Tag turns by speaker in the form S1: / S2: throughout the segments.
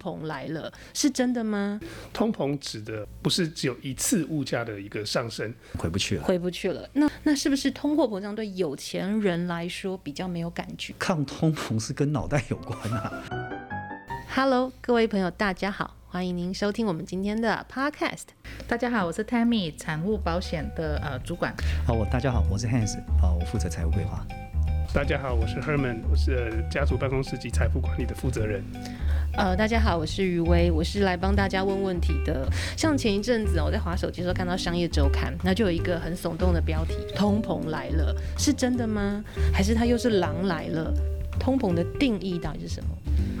S1: 膨来了，是真的吗？
S2: 通膨指的不是只有一次物价的一个上升，
S3: 回不去了，
S1: 回不去了。那那是不是通货膨胀对有钱人来说比较没有感觉？
S3: 抗通膨是跟脑袋有关啊。
S1: Hello，各位朋友，大家好，欢迎您收听我们今天的 Podcast。
S4: 大家好，我是 Tammy，产物保险的呃主管。
S3: 好，我大家好，我是 Hans，啊，我负责财务规划。
S2: 大家好，我是 Herman，我是家族办公室及财富管理的负责人。
S1: 呃，大家好，我是余威，我是来帮大家问问题的。像前一阵子我在滑手机的时候看到商业周刊，那就有一个很耸动的标题：通膨来了，是真的吗？还是它又是狼来了？通膨的定义到底是什么？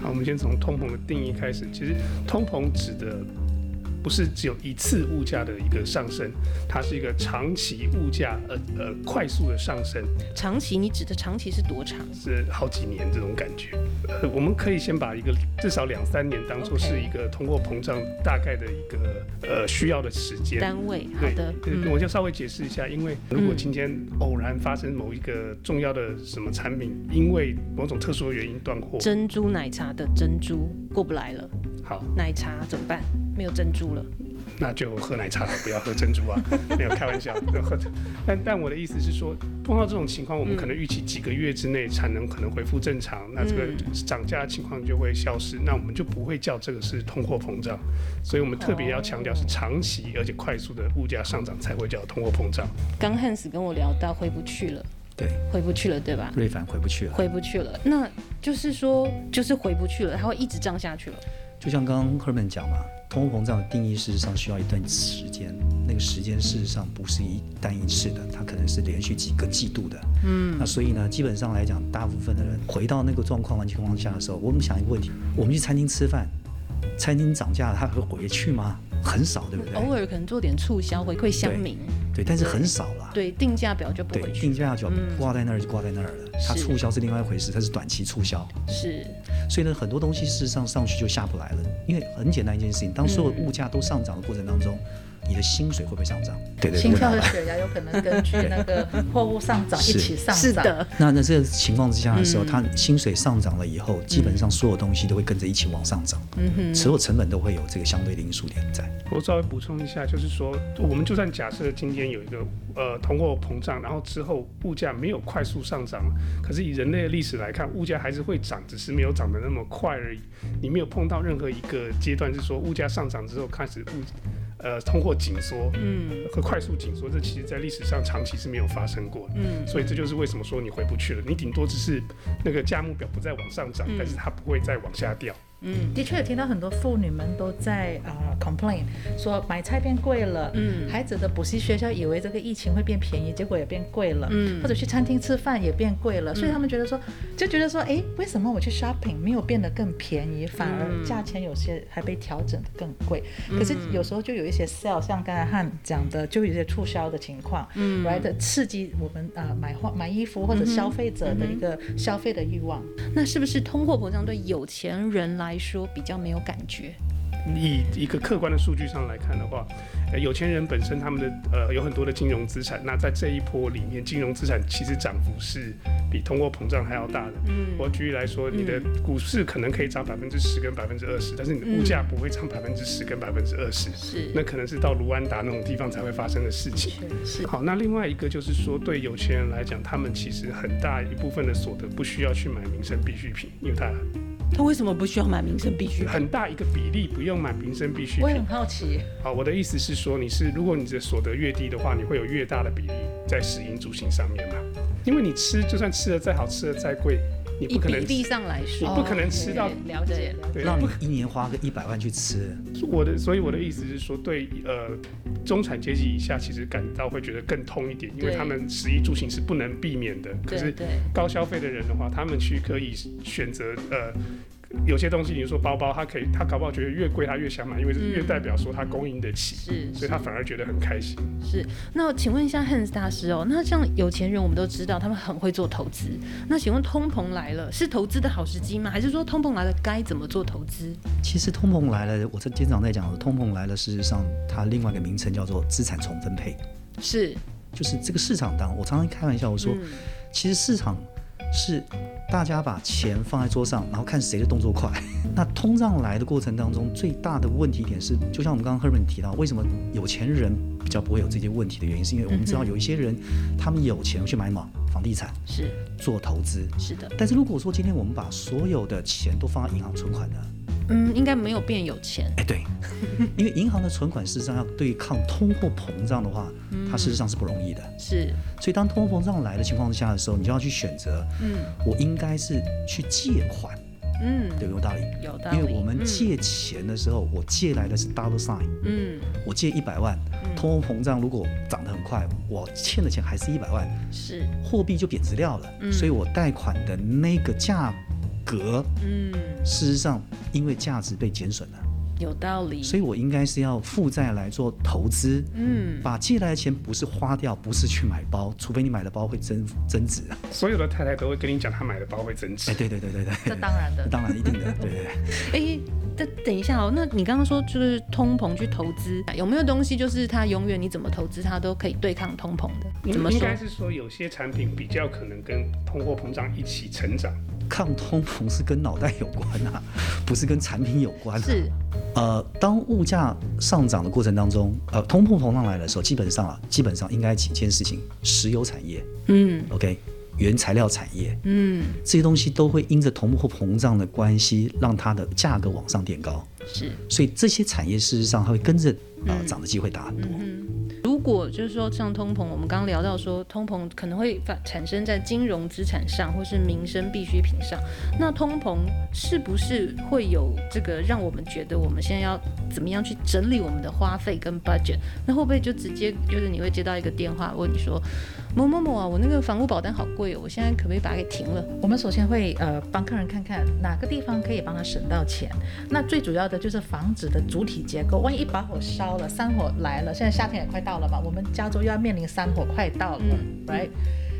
S2: 好，我们先从通膨的定义开始。其实通膨指的。不是只有一次物价的一个上升，它是一个长期物价呃呃快速的上升。
S1: 长期，你指的长期是多长？
S2: 是好几年这种感觉。呃，我们可以先把一个至少两三年当做是一个通货膨胀大概的一个呃需要的时间
S1: 单位。好的，
S2: 对，我就稍微解释一下，因为如果今天偶然发生某一个重要的什么产品，因为某种特殊的原因断货，
S1: 珍珠奶茶的珍珠过不来了，
S2: 好，
S1: 奶茶怎么办？没有珍珠了，
S2: 那就喝奶茶了，不要喝珍珠啊！没有开玩笑，要喝。但但我的意思是说，碰到这种情况，我们可能预期几个月之内产能可能恢复正常，嗯、那这个涨价的情况就会消失，那我们就不会叫这个是通货膨胀。所以我们特别要强调是长期而且快速的物价上涨才会叫通货膨胀。
S1: 刚汉斯跟我聊到回不去了，
S3: 对，
S1: 回不去了，对吧？
S3: 瑞凡回不去了，
S1: 回不去了。那就是说，就是回不去了，它会一直涨下去了。
S3: 就像刚刚 Herman 讲嘛。通货膨胀的定义事实上需要一段时间，那个时间事实上不是一单一次的，它可能是连续几个季度的。嗯，那所以呢，基本上来讲，大部分的人回到那个状况的情况下的时候，我们想一个问题：我们去餐厅吃饭，餐厅涨价了，他会回去吗？很少，对不对？
S1: 偶尔可能做点促销回馈乡民。
S3: 对，但是很少了。
S1: 对，定价表就不会。
S3: 定价表挂在那儿就挂在那儿了。它促销是另外一回事，它是短期促销。
S1: 是。
S3: 所以呢，很多东西事实上上去就下不来了，因为很简单一件事情，当所有物价都上涨的过程当中。你的薪水会不会上涨？对对，
S4: 心跳和血压有可能根据那个货物上涨一起上涨。
S1: 是的。
S3: 那那这个情况之下的时候，它薪水上涨了以后，基本上所有东西都会跟着一起往上涨。嗯哼。所有成本都会有这个相对的因素点在。
S2: 我稍微补充一下，就是说，我们就算假设今天有一个呃通货膨胀，然后之后物价没有快速上涨，可是以人类的历史来看，物价还是会涨，只是没有涨得那么快而已。你没有碰到任何一个阶段是说物价上涨之后开始物。呃，通货紧缩，嗯，和快速紧缩，这其实在历史上长期是没有发生过的，嗯，所以这就是为什么说你回不去了，你顶多只是那个价目表不再往上涨，嗯，但是它不会再往下掉。
S4: 嗯，的确有听到很多妇女们都在啊、uh, complain，说买菜变贵了，嗯，孩子的补习学校以为这个疫情会变便宜，结果也变贵了，嗯，或者去餐厅吃饭也变贵了，嗯、所以他们觉得说，就觉得说，哎，为什么我去 shopping 没有变得更便宜，反而价钱有些还被调整的更贵？嗯、可是有时候就有一些 sale，像刚才汉讲的，就有一些促销的情况，嗯，right 刺激我们啊、uh, 买货买衣服或者消费者的一个消费的欲望。
S1: 那是不是通货膨胀对有钱人来来说比较没有感觉。
S2: 以一个客观的数据上来看的话，呃，有钱人本身他们的呃有很多的金融资产，那在这一波里面，金融资产其实涨幅是比通货膨胀还要大的。嗯，我举例来说，你的股市可能可以涨百分之十跟百分之二十，但是你的物价不会涨百分之十跟百分之二十。是，那可能是到卢安达那种地方才会发生的事情。是，好，那另外一个就是说，对有钱人来讲，他们其实很大一部分的所得不需要去买民生必需品，因为他。
S1: 他为什么不需要买民生必需品？
S2: 很大一个比例不用买民生必需品。
S4: 我也很好奇。
S2: 好，我的意思是说，你是如果你的所得越低的话，你会有越大的比例在食衣住行上面嘛？因为你吃，就算吃的再好，吃的再贵。你不可能，
S1: 比例上来说，
S2: 你不可能吃到
S4: 了解，
S3: 对，让你一年花个一百万去吃。
S2: 我的，所以我的意思是说，对呃中产阶级以下，其实感到会觉得更痛一点，因为他们食衣住行是不能避免的。可是高消费的人的话，他们去可以选择呃。有些东西，比如说包包，他可以，他搞不好觉得越贵他越想买，因为是越代表说他供应得起，嗯、是，所以他反而觉得很开心。
S1: 是，那请问一下 Hans 大师哦，那像有钱人，我们都知道他们很会做投资，那请问通膨来了，是投资的好时机吗？还是说通膨来了该怎么做投资？
S3: 其实通膨来了，我在经常在讲，通膨来了，事实上它另外一个名称叫做资产重分配，
S1: 是，
S3: 就是这个市场当，我常常开玩笑我说，嗯、其实市场。是大家把钱放在桌上，然后看谁的动作快。那通胀来的过程当中，最大的问题点是，就像我们刚刚 Herman 提到，为什么有钱人比较不会有这些问题的原因，是因为我们知道有一些人，他们有钱去买房房地产，
S1: 是
S3: 做投资，
S1: 是的。
S3: 但是如果说今天我们把所有的钱都放在银行存款呢？
S1: 嗯，应该没有变有钱。
S3: 哎，对，因为银行的存款事实上要对抗通货膨胀的话，它事实上是不容易的。
S1: 是，所
S3: 以当通货膨胀来的情况之下的时候，你就要去选择，嗯，我应该是去借款，嗯，对，有道理，
S1: 有道理。
S3: 因为我们借钱的时候，我借来的是 dollar sign，嗯，我借一百万，通货膨胀如果涨得很快，我欠的钱还是一百万，
S1: 是，
S3: 货币就贬值掉了，所以我贷款的那个价格，嗯，事实上。因为价值被减损了，
S1: 有道理，
S3: 所以我应该是要负债来做投资，嗯，把借来的钱不是花掉，不是去买包，除非你买的包会增增值啊。
S2: 所有的太太都会跟你讲，她买的包会增值。
S3: 哎，对对对对对，
S4: 这当然的，
S3: 当然一定的，对 对对。
S1: 哎，等等一下哦，那你刚刚说就是通膨去投资，有没有东西就是它永远你怎么投资它都可以对抗通膨的？怎么说？
S2: 应该是说有些产品比较可能跟通货膨胀一起成长。
S3: 抗通膨是跟脑袋有关啊，不是跟产品有关啊。
S1: 是，
S3: 呃，当物价上涨的过程当中，呃，通货膨胀来的时候，基本上啊，基本上应该几件事情：石油产业，嗯，OK，原材料产业，嗯，这些东西都会因着通货膨胀的关系，让它的价格往上垫高。
S1: 是，
S3: 所以这些产业事实上它会跟着啊涨的机会大很多。
S1: 嗯嗯如果就是说像通膨，我们刚刚聊到说通膨可能会发产生在金融资产上，或是民生必需品上，那通膨是不是会有这个让我们觉得我们现在要怎么样去整理我们的花费跟 budget？那会不会就直接就是你会接到一个电话问你说某某某啊，我那个房屋保单好贵哦，我现在可不可以把它给停了？
S4: 我们首先会呃帮客人看看哪个地方可以帮他省到钱。那最主要的就是房子的主体结构，万一一把火烧了，山火来了，现在夏天也快到。了嘛？我们加州又要面临山火，快到了，嗯，right？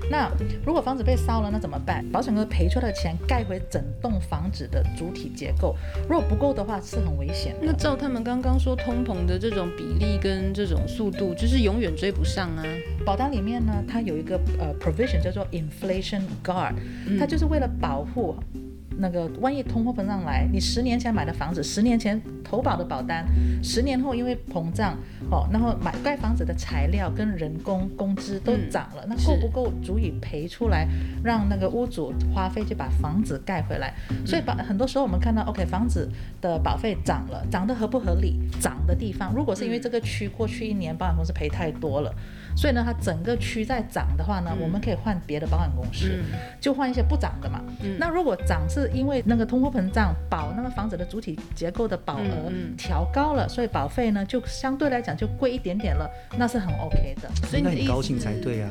S4: 那如果房子被烧了，那怎么办？保险公司赔出来的钱盖回整栋房子的主体结构，如果不够的话，是很危险。
S1: 那照他们刚刚说，通膨的这种比例跟这种速度，就是永远追不上啊。
S4: 保单里面呢，它有一个呃 provision 叫做 inflation guard，它就是为了保护。那个万一通货膨胀来，你十年前买的房子，十年前投保的保单，十年后因为膨胀哦，然后买盖房子的材料跟人工工资都涨了，嗯、那够不够足以赔出来，让那个屋主花费去把房子盖回来？嗯、所以把很多时候我们看到，OK，房子的保费涨了，涨得合不合理？涨的地方，如果是因为这个区过去一年保险公司赔太多了。所以呢，它整个区在涨的话呢，嗯、我们可以换别的保险公司，嗯、就换一些不涨的嘛。嗯、那如果涨是因为那个通货膨胀保那个房子的主体结构的保额调高了，嗯嗯、所以保费呢就相对来讲就贵一点点了，那是很 OK 的。所以
S3: 你很高兴才对啊，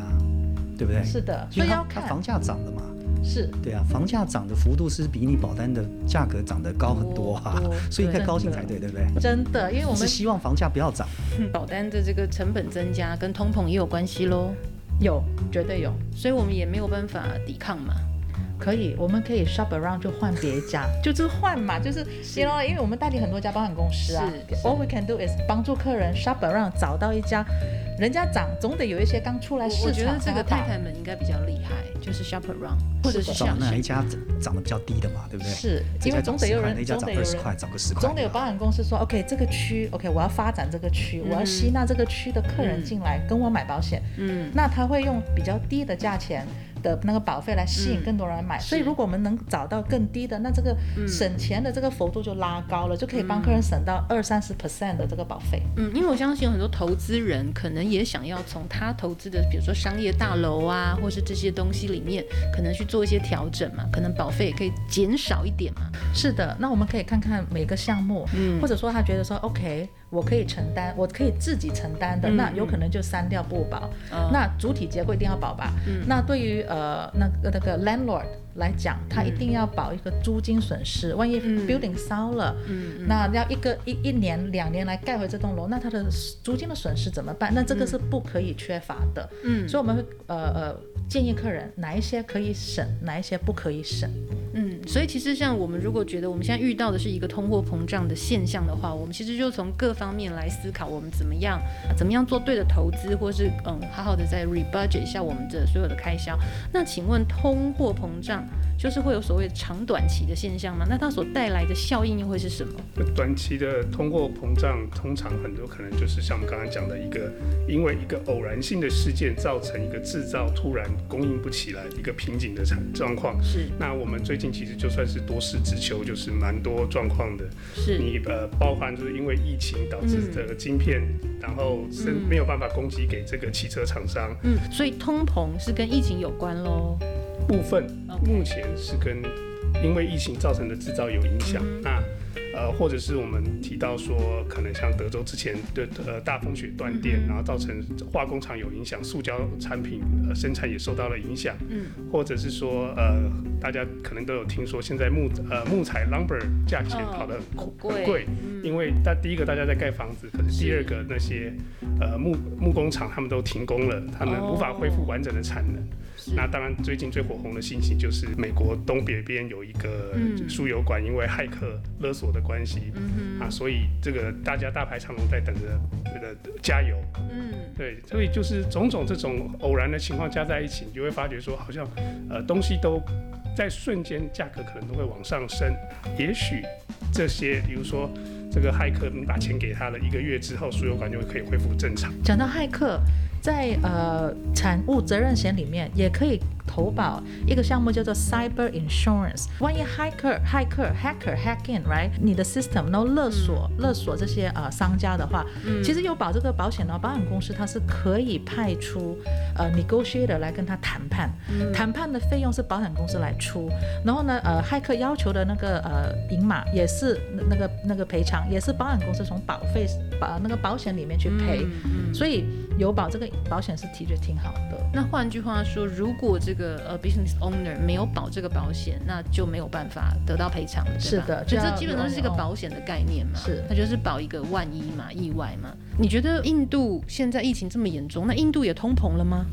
S3: 对不对？
S4: 是的，所以要看
S3: 房价涨的嘛。
S4: 是。
S3: 对啊，房价涨的幅度是比你保单的价格涨得高很多啊，哦、所以应该高兴才对，对不对？
S4: 真的，因为我们是
S3: 希望房价不要涨，
S1: 保单的这个成本增加跟通膨也有关系喽，
S4: 有，绝对有，
S1: 所以我们也没有办法抵抗嘛。
S4: 可以，我们可以 shop around 就换别家，就是换嘛，就是，因为因为我们代理很多家保险公司啊，all we can do is 帮助客人 shop around 找到一家，人家涨总得有一些刚出来市场。
S1: 我觉得这个太太们应该比较厉害，就是 shop around，或者是
S3: 找哪一家涨得比较低的嘛，对不对？
S4: 是，因为总得有人，总得有人，
S3: 涨个十块，
S4: 总得有保险公司说，OK，这个区，OK，我要发展这个区，我要吸纳这个区的客人进来跟我买保险，嗯，那他会用比较低的价钱。的那个保费来吸引更多人买，嗯、所以如果我们能找到更低的，那这个省钱的这个幅度就拉高了，嗯、就可以帮客人省到二三十 percent 的这个保费。
S1: 嗯，因为我相信有很多投资人可能也想要从他投资的，比如说商业大楼啊，或是这些东西里面，可能去做一些调整嘛，可能保费也可以减少一点嘛。
S4: 是的，那我们可以看看每个项目，嗯，或者说他觉得说 OK。我可以承担，我可以自己承担的，嗯、那有可能就删掉不保。嗯、那主体结构一定要保吧？嗯、那对于呃那个那个 landlord 来讲，他一定要保一个租金损失。嗯、万一 building 烧了，嗯、那要一个一一年两年来盖回这栋楼，那他的租金的损失怎么办？那这个是不可以缺乏的。嗯，所以我们会呃呃建议客人哪一些可以省，哪一些不可以省。
S1: 嗯，所以其实像我们如果觉得我们现在遇到的是一个通货膨胀的现象的话，我们其实就从各方面来思考，我们怎么样怎么样做对的投资，或是嗯好好的再 rebudget 一下我们的所有的开销。那请问通货膨胀就是会有所谓长短期的现象吗？那它所带来的效应又会是什么？
S2: 短期的通货膨胀通常很多可能就是像我们刚刚讲的一个，因为一个偶然性的事件造成一个制造突然供应不起来一个瓶颈的产状况。
S1: 是。
S2: 那我们最近其实就算是多事之秋，就是蛮多状况的。
S1: 是。
S2: 你呃，包含就是因为疫情导致这个晶片，嗯、然后是没有办法供给给这个汽车厂商。
S1: 嗯。所以通膨是跟疫情有关喽。
S2: 部分目前是跟因为疫情造成的制造有影响。那呃，或者是我们提到说，可能像德州之前的呃大风雪断电，嗯、然后造成化工厂有影响，塑胶产品呃生产也受到了影响。嗯，或者是说呃，大家可能都有听说，现在木呃木材 lumber 价钱跑得很贵，很贵，因为大第一个大家在盖房子，可是第二个那些呃木木工厂他们都停工了，他们无法恢复完整的产能。哦那当然，最近最火红的信息就是美国东北边有一个输油管，因为骇客勒索的关系，嗯、啊，所以这个大家大排长龙在等着这个加油。嗯，对，所以就是种种这种偶然的情况加在一起，你就会发觉说，好像呃东西都在瞬间价格可能都会往上升。也许这些，比如说这个骇客，你把钱给他了，一个月之后输油管就可以恢复正常。
S4: 讲到骇客。在呃产物责任险里面也可以投保一个项目叫做 Cyber Insurance，万一 hacker hacker hacker hack in，right 你的 system，然后勒索勒索这些呃商家的话，嗯、其实有保这个保险呢保险公司它是可以派出呃 negotiator 来跟他谈判，嗯、谈判的费用是保险公司来出，然后呢呃骇客要求的那个呃银码也是那个那个赔偿也是保险公司从保费保那个保险里面去赔，所以有保这个。保险是提着挺好的。
S1: 那换句话说，如果这个呃 business owner 没有保这个保险，那就没有办法得到赔偿了。
S4: 是的，
S1: 就这基本上是一个保险的概念嘛。
S4: 是，
S1: 它就是保一个万一嘛，意外嘛。你觉得印度现在疫情这么严重，那印度也通膨了吗？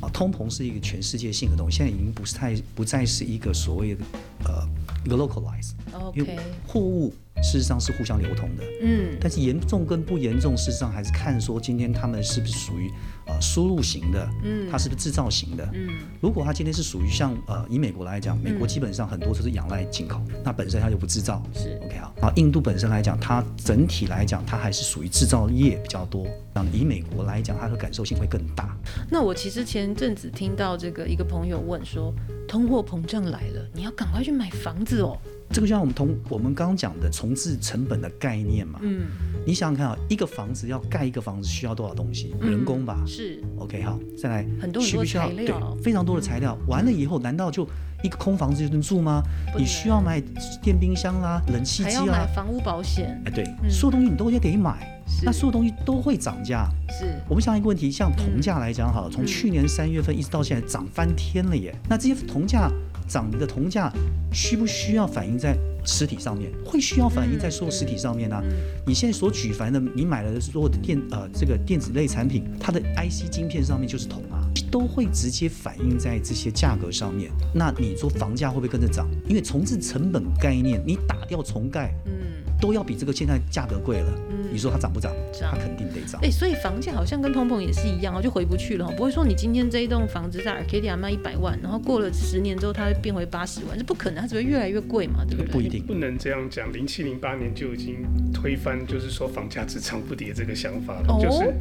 S3: 啊，通膨是一个全世界性的东西，现在已经不是太不再是一个所谓的呃一个 localize。
S1: OK。因为
S3: 货物。事实上是互相流通的，嗯，但是严重跟不严重，事实上还是看说今天他们是不是属于呃输入型的，嗯，它是不是制造型的，嗯，如果它今天是属于像呃以美国来讲，美国基本上很多都是仰赖进口，嗯、那本身它就不制造，
S1: 是。
S3: OK 好，然后印度本身来讲，它整体来讲它还是属于制造业比较多，那以美国来讲，它的感受性会更大。
S1: 那我其实前阵子听到这个一个朋友问说，通货膨胀来了，你要赶快去买房子哦。
S3: 这个就像我们同我们刚刚讲的重置成本的概念嘛，嗯，你想想看啊，一个房子要盖一个房子需要多少东西？嗯、人工吧，
S1: 是
S3: ，OK 好，再来
S1: 很多很多材料，
S3: 需不需要？对，非常多的材料。嗯、完了以后，难道就一个空房子就能住吗？你需要买电冰箱啦、冷气机啦，还要
S1: 买房屋保险。
S3: 哎，对，嗯、所有东西你都得买，那所有东西都会涨价。
S1: 是，
S3: 我们想一个问题，像铜价来讲，好了，从去年三月份一直到现在涨翻天了耶。嗯、那这些铜价。涨你的铜价需不需要反映在实体上面？会需要反映在所有实体上面呢、啊？你现在所举凡的，你买了的所有的电呃这个电子类产品，它的 IC 晶片上面就是铜啊，都会直接反映在这些价格上面。那你说房价会不会跟着涨？因为重置成本概念，你打掉重盖，嗯。都要比这个现在价格贵了，嗯、你说它涨不涨？它肯定得涨。
S1: 哎、欸，所以房价好像跟通膨也是一样哦，就回不去了。不会说你今天这一栋房子在 Arcadia 卖一百万，然后过了十年之后它会变回八十万，这不可能，它只会越来越贵嘛，对不对？
S3: 不一定，
S2: 不能这样讲。零七零八年就已经推翻，就是说房价只涨不跌这个想法了，哦、就是。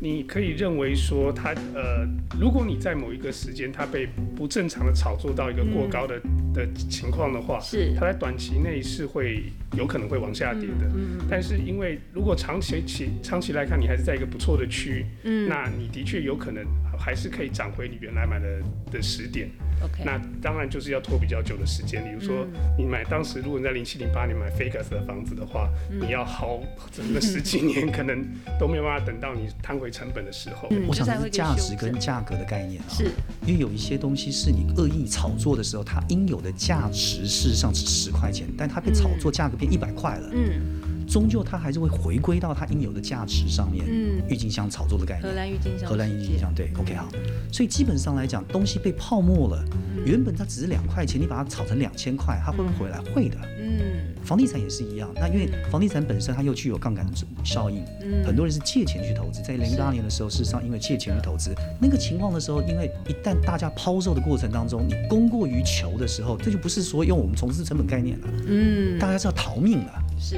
S2: 你可以认为说它呃，如果你在某一个时间它被不正常的炒作到一个过高的、嗯、的情况的话，
S1: 是。
S2: 它在短期内是会有可能会往下跌的。嗯嗯、但是因为如果长期起长期来看，你还是在一个不错的区，嗯，那你的确有可能还是可以涨回你原来买的的时点。
S1: Okay.
S2: 那当然就是要拖比较久的时间。比如说，你买当时如果你在零七零八年买 Vegas 的房子的话，嗯、你要好整个十几年，可能都没有办法等到你摊回成本的时候。
S3: 嗯、我想是价值跟价格的概念啊，
S1: 是
S3: 因为有一些东西是你恶意炒作的时候，它应有的价值事实上是十块钱，但它被炒作价格变一百块了。嗯。终究它还是会回归到它应有的价值上面。
S1: 嗯，
S3: 郁金香炒作的概念，
S1: 荷兰郁金香，
S3: 荷兰郁金香，对，OK 好。所以基本上来讲，东西被泡沫了，原本它只是两块钱，你把它炒成两千块，它会不会回来？会的。嗯，房地产也是一样。那因为房地产本身它又具有杠杆的效应，嗯，很多人是借钱去投资，在零八年的时候，事实上因为借钱去投资，那个情况的时候，因为一旦大家抛售的过程当中，你供过于求的时候，这就不是说用我们重资成本概念了，嗯，大家是要逃命了，
S1: 是。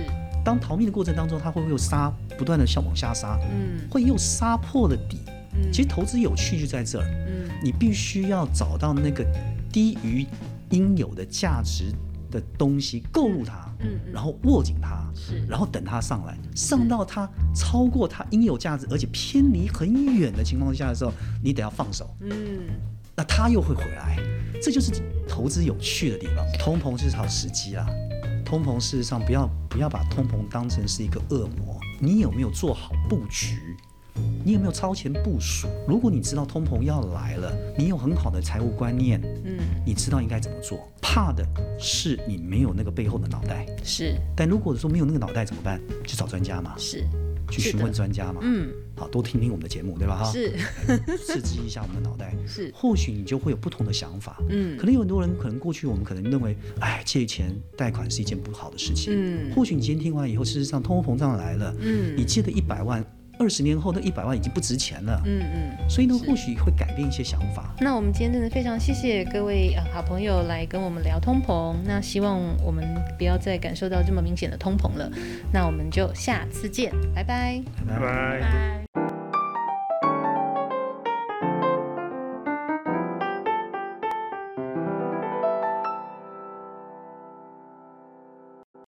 S3: 当逃命的过程当中，它会不会有杀不断的向往下杀？嗯，会又杀破了底。嗯，其实投资有趣就在这儿。嗯，你必须要找到那个低于应有的价值的东西购入它，嗯，然后握紧它，是，然后等它上来，上到它超过它应有价值，而且偏离很远的情况下的时候，你得要放手。嗯，那它又会回来，这就是投资有趣的地方。通膨是好时机啊。通膨事实上不要不要把通膨当成是一个恶魔，你有没有做好布局？你有没有超前部署？如果你知道通膨要来了，你有很好的财务观念，嗯，你知道应该怎么做。怕的是你没有那个背后的脑袋，
S1: 是。
S3: 但如果说没有那个脑袋怎么办？去找专家嘛，
S1: 是。
S3: 去询问专家嘛，嗯，好，多听听我们的节目，对吧？哈，
S1: 是，
S3: 刺激一下我们的脑袋，
S1: 是，
S3: 或许你就会有不同的想法，嗯，可能有很多人，可能过去我们可能认为，哎，借钱贷款是一件不好的事情，嗯，或许你今天听完以后，事实上通货膨胀来了，嗯，你借的一百万。二十年后，那一百万已经不值钱了。嗯嗯，所以呢，或许会改变一些想法。
S1: 那我们今天真的非常谢谢各位呃好朋友来跟我们聊通膨。那希望我们不要再感受到这么明显的通膨了。那我们就下次见，拜拜，
S2: 拜拜。